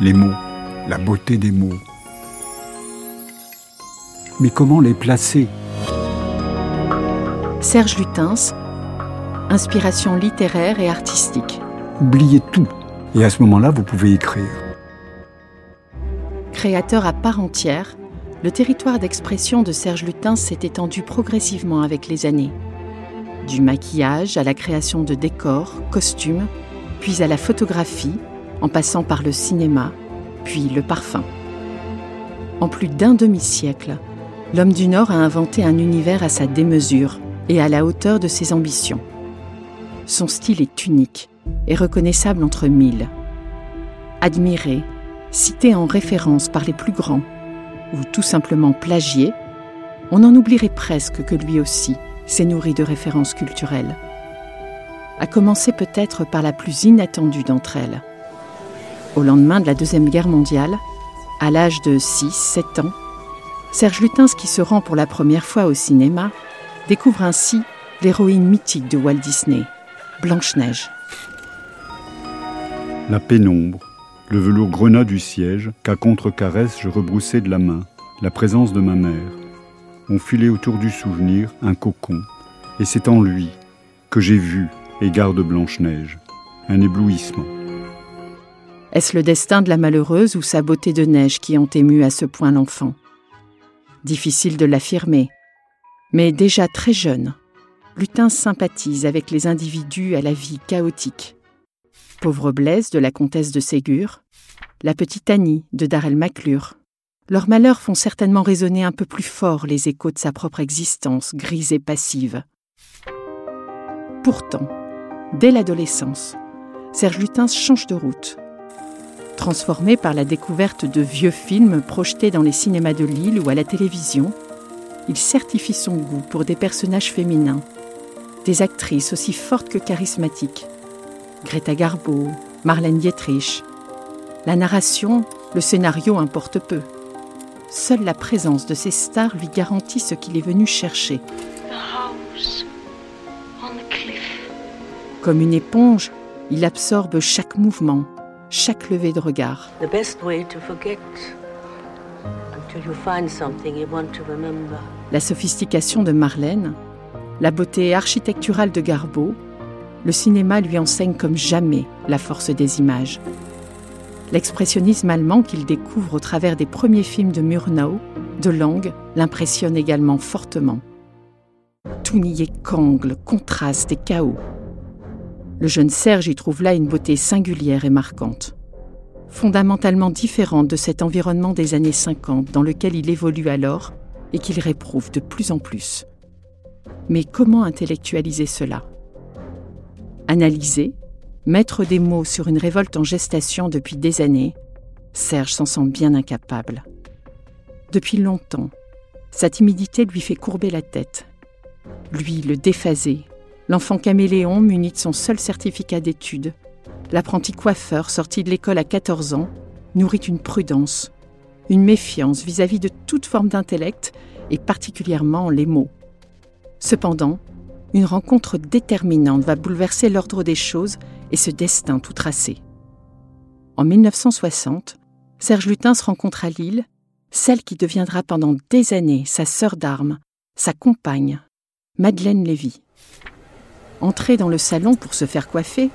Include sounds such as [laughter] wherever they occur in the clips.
les mots, la beauté des mots. Mais comment les placer? Serge Lutens, inspiration littéraire et artistique. Oubliez tout. Et à ce moment-là, vous pouvez écrire. Créateur à part entière, le territoire d'expression de Serge Lutens s'est étendu progressivement avec les années. Du maquillage à la création de décors, costumes, puis à la photographie, en passant par le cinéma, puis le parfum. En plus d'un demi-siècle, l'homme du Nord a inventé un univers à sa démesure et à la hauteur de ses ambitions. Son style est unique et reconnaissable entre mille. Admiré, cité en référence par les plus grands, ou tout simplement plagié, on en oublierait presque que lui aussi s'est nourri de références culturelles. À commencer peut-être par la plus inattendue d'entre elles. Au lendemain de la Deuxième Guerre mondiale, à l'âge de 6-7 ans, Serge Lutens, qui se rend pour la première fois au cinéma, découvre ainsi l'héroïne mythique de Walt Disney, Blanche-Neige. La pénombre, le velours grenat du siège, qu'à contre-caresse je rebroussais de la main, la présence de ma mère, ont filé autour du souvenir un cocon, et c'est en lui que j'ai vu et garde Blanche-Neige, un éblouissement. Est-ce le destin de la malheureuse ou sa beauté de neige qui ont ému à ce point l'enfant? Difficile de l'affirmer, mais déjà très jeune, Lutin sympathise avec les individus à la vie chaotique. Pauvre Blaise de la comtesse de Ségur, la petite Annie de Darrell Maclure. Leurs malheurs font certainement résonner un peu plus fort les échos de sa propre existence grise et passive. Pourtant, dès l'adolescence, Serge Lutens change de route. Transformé par la découverte de vieux films projetés dans les cinémas de Lille ou à la télévision, il certifie son goût pour des personnages féminins, des actrices aussi fortes que charismatiques. Greta Garbo, Marlène Dietrich. La narration, le scénario importe peu. Seule la présence de ces stars lui garantit ce qu'il est venu chercher. Comme une éponge, il absorbe chaque mouvement, chaque levée de regard. La sophistication de Marlène, la beauté architecturale de Garbeau, le cinéma lui enseigne comme jamais la force des images. L'expressionnisme allemand qu'il découvre au travers des premiers films de Murnau, de Lang, l'impressionne également fortement. Tout n'y est qu'angle, contraste et chaos. Le jeune Serge y trouve là une beauté singulière et marquante, fondamentalement différente de cet environnement des années 50 dans lequel il évolue alors et qu'il réprouve de plus en plus. Mais comment intellectualiser cela? Analyser, mettre des mots sur une révolte en gestation depuis des années, Serge s'en sent bien incapable. Depuis longtemps, sa timidité lui fait courber la tête. Lui, le déphasé, l'enfant caméléon muni de son seul certificat d'études, l'apprenti coiffeur sorti de l'école à 14 ans, nourrit une prudence, une méfiance vis-à-vis de toute forme d'intellect et particulièrement les mots. Cependant, une rencontre déterminante va bouleverser l'ordre des choses et ce destin tout tracé. En 1960, Serge Lutens rencontre à Lille celle qui deviendra pendant des années sa sœur d'armes, sa compagne, Madeleine Lévy. Entrée dans le salon pour se faire coiffer,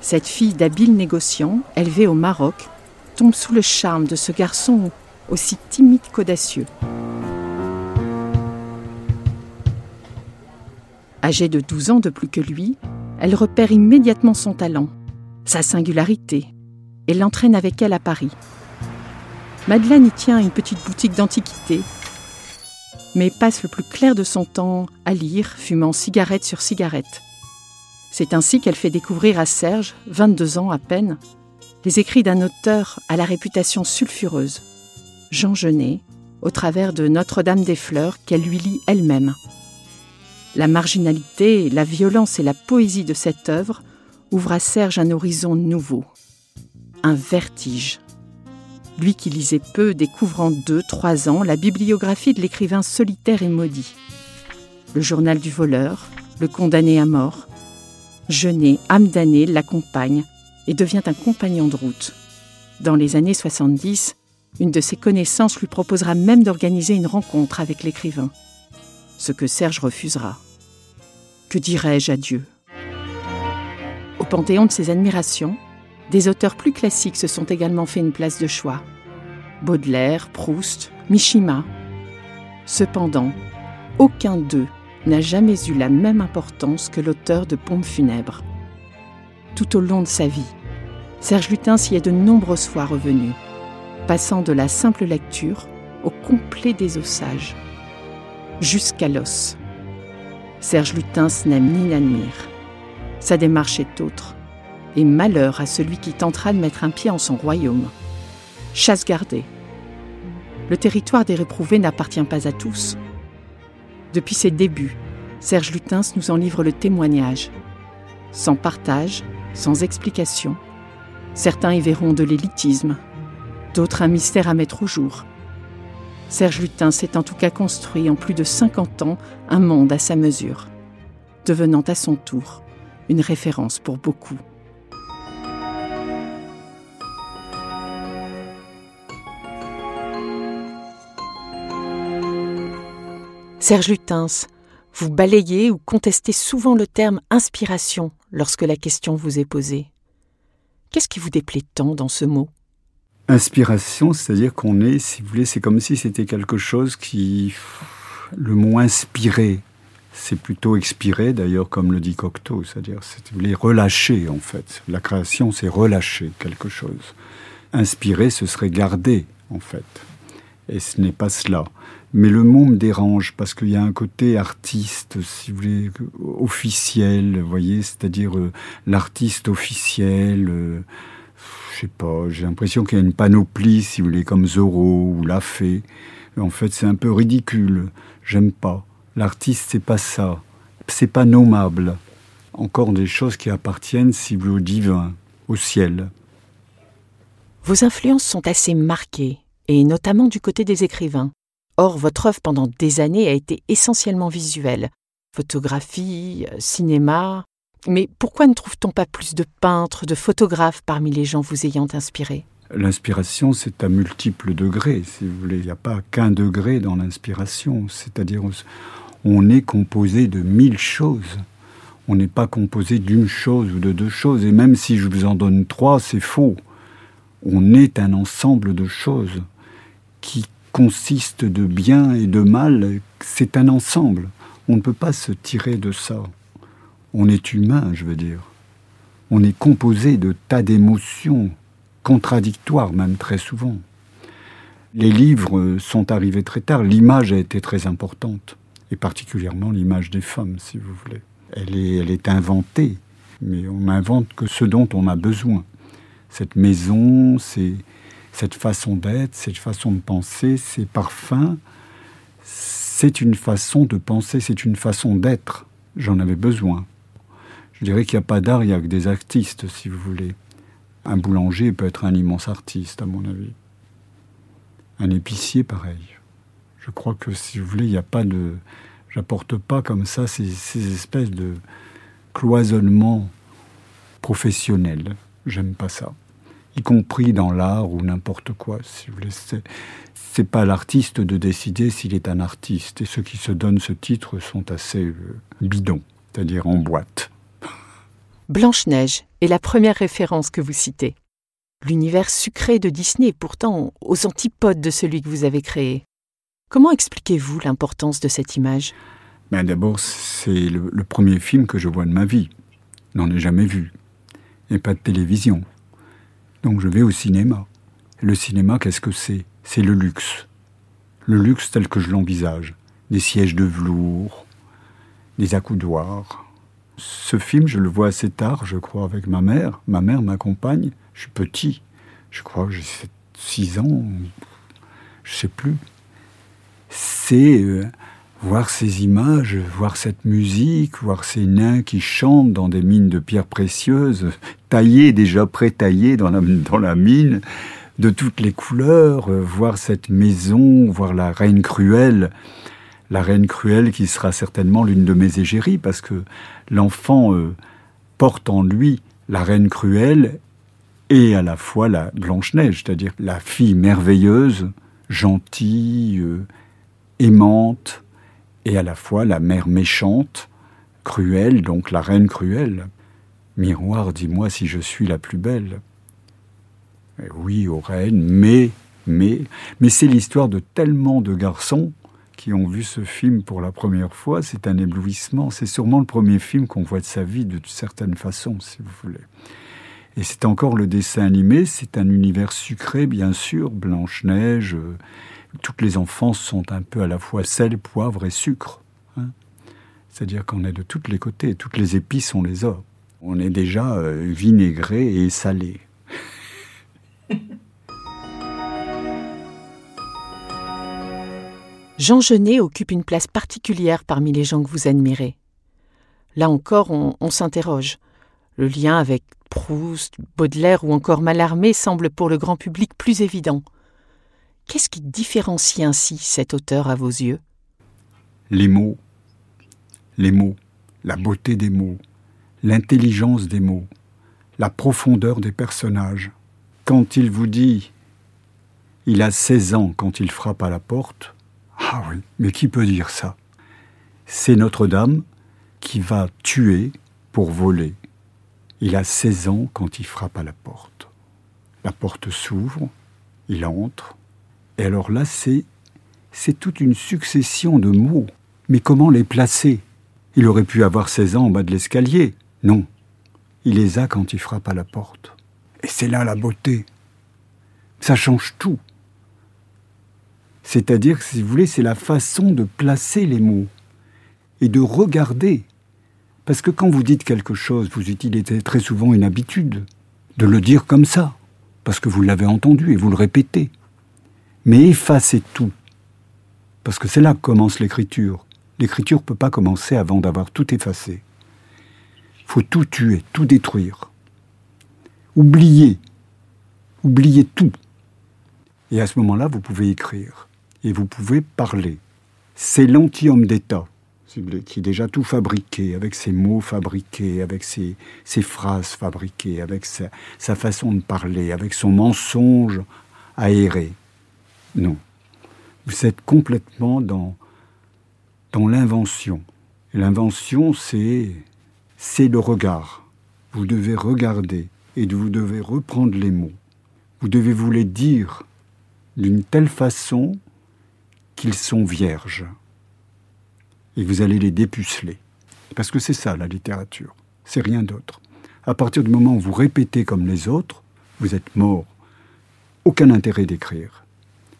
cette fille d'habile négociant, élevée au Maroc, tombe sous le charme de ce garçon aussi timide qu'audacieux. Âgée de 12 ans de plus que lui, elle repère immédiatement son talent, sa singularité, et l'entraîne avec elle à Paris. Madeleine y tient une petite boutique d'antiquités, mais passe le plus clair de son temps à lire, fumant cigarette sur cigarette. C'est ainsi qu'elle fait découvrir à Serge, 22 ans à peine, les écrits d'un auteur à la réputation sulfureuse, Jean Genet, au travers de Notre-Dame des Fleurs qu'elle lui lit elle-même. La marginalité, la violence et la poésie de cette œuvre ouvrent à Serge un horizon nouveau, un vertige. Lui qui lisait peu découvre en deux, trois ans la bibliographie de l'écrivain solitaire et maudit. Le journal du voleur, le condamné à mort, Genet, âme damnée, l'accompagne et devient un compagnon de route. Dans les années 70, une de ses connaissances lui proposera même d'organiser une rencontre avec l'écrivain. Ce que Serge refusera. Que dirais-je à Dieu? Au panthéon de ses admirations, des auteurs plus classiques se sont également fait une place de choix. Baudelaire, Proust, Mishima. Cependant, aucun d'eux n'a jamais eu la même importance que l'auteur de Pompes funèbres. Tout au long de sa vie, Serge Lutin s'y est de nombreuses fois revenu, passant de la simple lecture au complet désossage, jusqu'à l'os. Serge Lutin n'aime ni n'admire. Sa démarche est autre, et malheur à celui qui tentera de mettre un pied en son royaume. Chasse gardée. Le territoire des réprouvés n'appartient pas à tous. Depuis ses débuts, Serge Lutens nous en livre le témoignage. Sans partage, sans explication, certains y verront de l'élitisme, d'autres un mystère à mettre au jour. Serge Lutens s'est en tout cas construit en plus de 50 ans un monde à sa mesure, devenant à son tour une référence pour beaucoup. Serge Lutens, vous balayez ou contestez souvent le terme inspiration lorsque la question vous est posée. Qu'est-ce qui vous déplaît tant dans ce mot? Inspiration, c'est-à-dire qu'on est, si vous voulez, c'est comme si c'était quelque chose qui. Le mot inspiré, c'est plutôt expiré, d'ailleurs, comme le dit Cocteau, c'est-à-dire, c'est, vous voulez, relâcher, en fait. La création, c'est relâcher quelque chose. Inspirer, ce serait garder, en fait. Et ce n'est pas cela. Mais le mot me dérange parce qu'il y a un côté artiste, si vous voulez, officiel, vous voyez, c'est-à-dire euh, l'artiste officiel. Euh, je sais pas, j'ai l'impression qu'il y a une panoplie, si vous voulez, comme Zorro ou La Fée. En fait, c'est un peu ridicule. J'aime pas. L'artiste, c'est pas ça. C'est pas nommable. Encore des choses qui appartiennent, si vous voulez, au divin, au ciel. Vos influences sont assez marquées, et notamment du côté des écrivains. Or, votre œuvre pendant des années a été essentiellement visuelle. Photographie, euh, cinéma. Mais pourquoi ne trouve-t-on pas plus de peintres, de photographes parmi les gens vous ayant inspiré? L'inspiration, c'est à multiples degrés. Il n'y a pas qu'un degré dans l'inspiration. C'est-à-dire, on est composé de mille choses. On n'est pas composé d'une chose ou de deux choses. Et même si je vous en donne trois, c'est faux. On est un ensemble de choses qui consiste de bien et de mal, c'est un ensemble. On ne peut pas se tirer de ça. On est humain, je veux dire. On est composé de tas d'émotions, contradictoires même très souvent. Les livres sont arrivés très tard. L'image a été très importante, et particulièrement l'image des femmes, si vous voulez. Elle est, elle est inventée, mais on n'invente que ce dont on a besoin. Cette maison, c'est cette façon d'être, cette façon de penser, ces parfums, c'est une façon de penser, c'est une façon d'être. J'en avais besoin. Je dirais qu'il n'y a pas d'art, il n'y a que des artistes, si vous voulez. Un boulanger peut être un immense artiste, à mon avis. Un épicier, pareil. Je crois que, si vous voulez, il n'y a pas de... J'apporte pas comme ça ces, ces espèces de cloisonnements professionnels. J'aime pas ça y compris dans l'art ou n'importe quoi. Si vous voulez, c'est pas l'artiste de décider s'il est un artiste. Et ceux qui se donnent ce titre sont assez euh, bidons, c'est-à-dire en boîte. Blanche-Neige est la première référence que vous citez. L'univers sucré de Disney est pourtant aux antipodes de celui que vous avez créé. Comment expliquez-vous l'importance de cette image? Ben D'abord, c'est le, le, premier film que je vois de ma vie. N'en ai jamais vu. Et pas de télévision. Donc je vais au cinéma. Le cinéma, qu'est-ce que c'est? C'est le luxe. Le luxe tel que je l'envisage. Des sièges de velours, des accoudoirs. Ce film, je le vois assez tard, je crois, avec ma mère. Ma mère m'accompagne. Je suis petit. Je crois que j'ai 6 ans. Je sais plus. C'est euh, voir ces images, voir cette musique, voir ces nains qui chantent dans des mines de pierres précieuses, taillées, déjà pré-taillées dans la, dans la mine, de toutes les couleurs, euh, voir cette maison, voir la reine cruelle, la reine cruelle qui sera certainement l'une de mes égéries, parce que l'enfant euh, porte en lui la reine cruelle et à la fois la Blanche-Neige, c'est-à-dire la fille merveilleuse, gentille, euh, aimante, et à la fois la mère méchante, cruelle, donc la reine cruelle. Miroir, dis-moi si je suis la plus belle. Eh oui, aux reines, mais, mais, mais c'est l'histoire de tellement de garçons qui ont vu ce film pour la première fois. C'est un éblouissement. C'est sûrement le premier film qu'on voit de sa vie de certaine façon, si vous voulez. Et c'est encore le dessin animé, c'est un univers sucré, bien sûr, Blanche-Neige. Toutes les enfances sont un peu à la fois sel, poivre et sucre. Hein. C'est-à-dire qu'on est de tous les côtés, toutes les épices, on les a. On est déjà euh, vinaigré et salé. Jean Genet occupe une place particulière parmi les gens que vous admirez. Là encore, on s'interroge. Le lien avec Proust, Baudelaire ou encore Mallarmé semble pour le grand public plus évident. Qu'est-ce qui différencie ainsi cet auteur à vos yeux? Les mots. Les mots, la beauté des mots, l'intelligence des mots, la profondeur des personnages. Quand il vous dit il a 16 ans quand il frappe à la porte, ah oui, mais qui peut dire ça? C'est Notre-Dame qui va tuer pour voler. Il a 16 ans quand il frappe à la porte. La porte s'ouvre, il entre, et alors là, c'est, toute une succession de mots. Mais comment les placer? Il aurait pu avoir 16 ans en bas de l'escalier. Non, il les a quand il frappe à la porte. Et c'est là la beauté. Ça change tout. C'est-à-dire, si vous voulez, c'est la façon de placer les mots et de regarder parce que quand vous dites quelque chose, vous utilisez très souvent une habitude de le dire comme ça, parce que vous l'avez entendu et vous le répétez. Mais effacez tout, parce que c'est là que commence l'écriture. L'écriture ne peut pas commencer avant d'avoir tout effacé. Faut tout tuer, tout détruire. Oubliez, oubliez tout. Et à ce moment-là, vous pouvez écrire et vous pouvez parler. C'est l'anti-homme d'État qui est déjà tout fabriqué, avec ses mots fabriqués, avec ses, phrases fabriquées, avec sa, façon de parler, avec son mensonge aéré. Non. Vous êtes complètement dans, dans l'invention. L'invention, c'est, c'est le regard. Vous devez regarder et vous devez reprendre les mots. Vous devez vous les dire d'une telle façon qu'ils sont vierges et vous allez les dépuceler. Parce que c'est ça la littérature, c'est rien d'autre. À partir du moment où vous répétez comme les autres, vous êtes mort. Aucun intérêt d'écrire.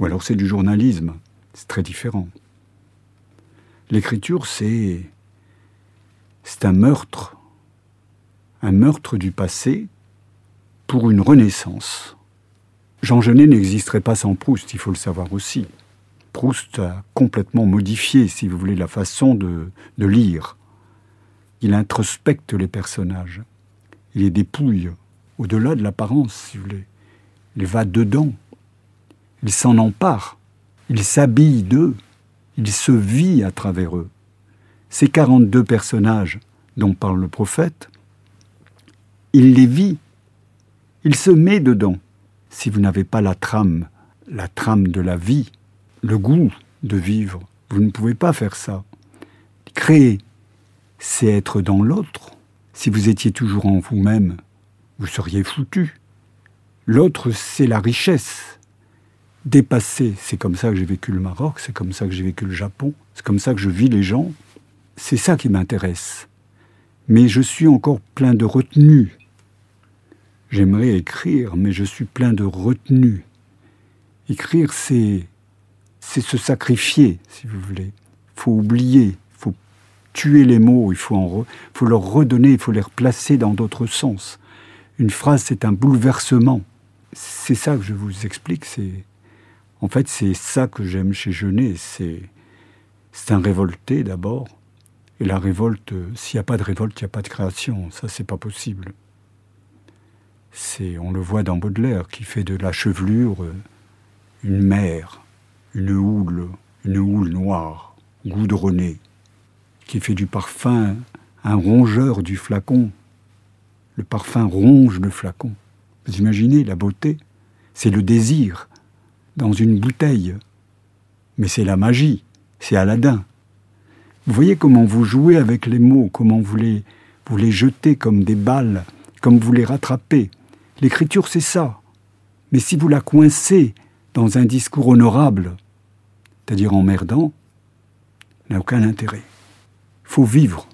Ou alors c'est du journalisme, c'est très différent. L'écriture, c'est c'est un meurtre, un meurtre du passé pour une renaissance. Jean Genet n'existerait pas sans Proust, il faut le savoir aussi. Proust a complètement modifié, si vous voulez, la façon de, lire. Il introspecte les personnages. Il les dépouille au-delà de l'apparence, si vous voulez. Il va dedans. Il s'en empare. Il s'habille d'eux. Il se vit à travers eux. Ces 42 personnages dont parle le prophète, il les vit. Il se met dedans. Si vous n'avez pas la trame, la trame de la vie, le goût de vivre. Vous ne pouvez pas faire ça. Créer, c'est être dans l'autre. Si vous étiez toujours en vous-même, vous seriez foutu. L'autre, c'est la richesse. Dépasser, c'est comme ça que j'ai vécu le Maroc, c'est comme ça que j'ai vécu le Japon, c'est comme ça que je vis les gens. C'est ça qui m'intéresse. Mais je suis encore plein de retenue. J'aimerais écrire, mais je suis plein de retenue. Écrire, c'est c'est se sacrifier, si vous voulez. Il faut oublier, il faut tuer les mots, il faut, faut leur redonner, il faut les replacer dans d'autres sens. Une phrase, c'est un bouleversement. C'est ça que je vous explique. C'est en fait c'est ça que j'aime chez Genet. C'est c'est un révolté d'abord. Et la révolte, s'il n'y a pas de révolte, il n'y a pas de création. Ça, c'est pas possible. C'est, on le voit dans Baudelaire, qui fait de la chevelure euh, une mer une houle, une houle noire, goudronnée, qui fait du parfum un rongeur du flacon. Le parfum ronge le flacon. Vous imaginez la beauté? C'est le désir dans une bouteille. Mais c'est la magie, c'est Aladdin. Vous voyez comment vous jouez avec les mots, comment vous les, vous les jetez comme des balles, comme vous les rattrapez. L'écriture, c'est ça. Mais si vous la coincez dans un discours honorable, c'est-à-dire emmerdant, n'a aucun intérêt. Il faut vivre.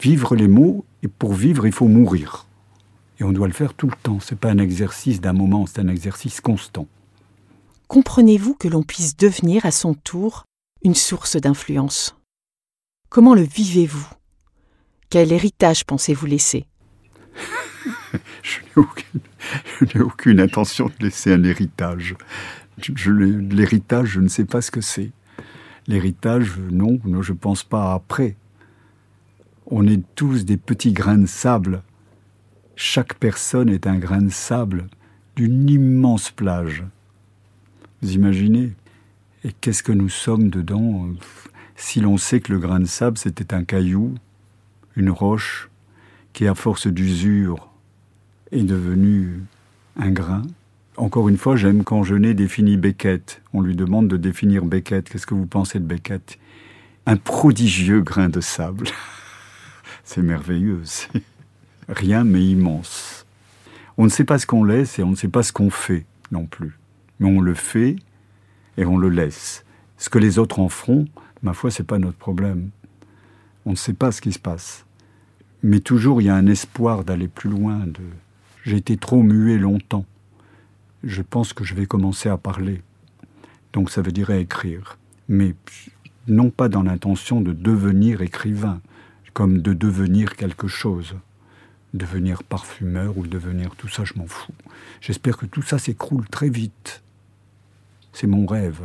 Vivre les mots, et pour vivre, il faut mourir. Et on doit le faire tout le temps. Ce n'est pas un exercice d'un moment, c'est un exercice constant. Comprenez-vous que l'on puisse devenir à son tour une source d'influence? Comment le vivez-vous? Quel héritage pensez-vous laisser? [laughs] Je n'ai aucune, intention de laisser un héritage. L'héritage, je ne sais pas ce que c'est. L'héritage, non, je ne pense pas après. On est tous des petits grains de sable. Chaque personne est un grain de sable d'une immense plage. Vous imaginez Et qu'est-ce que nous sommes dedans Si l'on sait que le grain de sable, c'était un caillou, une roche, qui à force d'usure est devenu un grain? Encore une fois, j'aime quand Genet définit Beckett. On lui demande de définir Beckett. Qu'est-ce que vous pensez de Beckett? Un prodigieux grain de sable. [laughs] c'est merveilleux, rien mais immense. On ne sait pas ce qu'on laisse et on ne sait pas ce qu'on fait non plus. Mais on le fait et on le laisse. Ce que les autres en feront, ma foi, c'est pas notre problème. On ne sait pas ce qui se passe. Mais toujours, il y a un espoir d'aller plus loin. J'ai été trop muet longtemps. Je pense que je vais commencer à parler. Donc ça veut dire écrire. Mais non pas dans l'intention de devenir écrivain, comme de devenir quelque chose. Devenir parfumeur ou devenir tout ça, je m'en fous. J'espère que tout ça s'écroule très vite. C'est mon rêve.